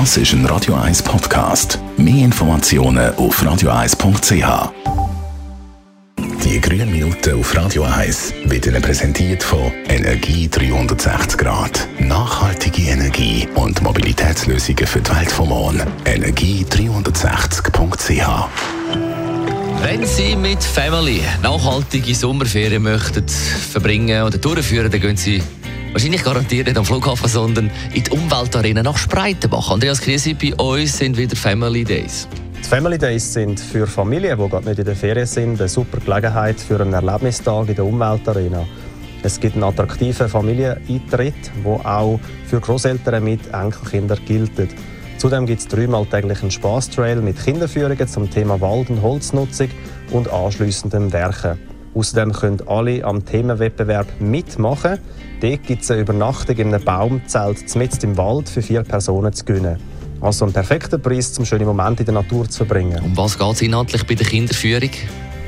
Das ist ein Radio 1 Podcast. Mehr Informationen auf radio1.ch. Die grünen Minuten auf Radio 1 werden präsentiert von Energie 360 Grad. Nachhaltige Energie und Mobilitätslösungen für die Welt vom Morgen. Energie360.ch wenn Sie mit Family nachhaltige Sommerferien möchten verbringen oder durchführen, dann gehen Sie wahrscheinlich garantiert nicht am Flughafen, sondern in die Umweltarena nach Spreitenbach. Andreas Krise, bei uns sind wieder Family Days. Die Family Days sind für Familien, die gerade nicht in der Ferien sind, eine super Gelegenheit für einen Erlebnistag in der Umweltarena. Es gibt einen attraktiven Familieneintritt, der auch für Großeltern mit Enkelkindern gilt. Zudem gibt es dreimal täglich einen Spaßtrail mit Kinderführungen zum Thema Wald- und Holznutzung und anschliessendem Werken. Außerdem können alle am Themenwettbewerb mitmachen. Dort gibt es eine Übernachtung in einem Baumzelt mitten im Wald für vier Personen zu gewinnen. Also ein perfekter Preis, um schöne Momente in der Natur zu verbringen. Um was geht es inhaltlich bei der Kinderführung?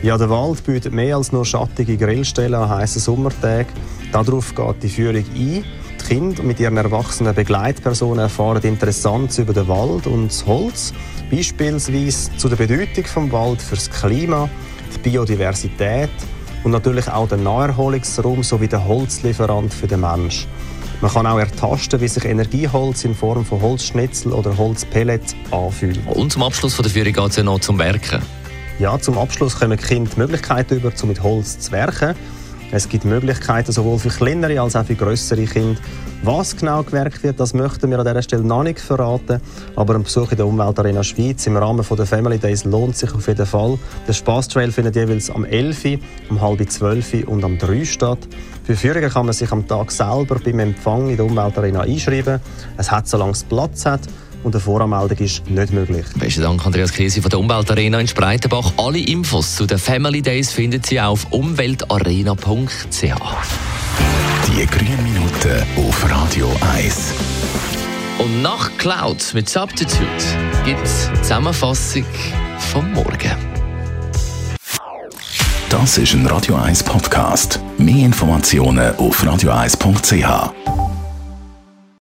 Ja, der Wald bietet mehr als nur schattige Grillstellen an heißen Sommertagen. Darauf geht die Führung ein. Die Kinder mit ihren erwachsenen Begleitpersonen erfahren Interessantes über den Wald und das Holz. Beispielsweise zu der Bedeutung des Wald für das Klima, die Biodiversität und natürlich auch den Naherholungsraum sowie der Holzlieferant für den Menschen. Man kann auch ertasten, wie sich Energieholz in Form von Holzschnitzel oder Holzpellets anfühlt. Und zum Abschluss der Führung geht es ja noch zum Werken. Ja, zum Abschluss kommen Kinder die Möglichkeit über, um mit Holz zu werken. Es gibt Möglichkeiten sowohl für kleinere als auch für größere Kinder. Was genau gewerkt wird, das möchten wir an dieser Stelle noch nicht verraten. Aber ein Besuch in der Umweltarena Schweiz im Rahmen der Family Days lohnt sich auf jeden Fall. Der Spaßtrail findet jeweils am 11., um halb 12 und am 3 statt. Für Führungen kann man sich am Tag selber beim Empfang in der Umweltarena einschreiben. Es hat, solange es Platz hat und eine Voranmeldung ist nicht möglich. Besten Dank, Andreas Krise von der Umweltarena in Spreitenbach. Alle Infos zu den Family Days finden Sie auf umweltarena.ch. Die grünen Minuten auf Radio 1. Und nach Cloud mit Substitute gibt es Zusammenfassung vom Morgen. Das ist ein Radio 1 Podcast. Mehr Informationen auf radio1.ch.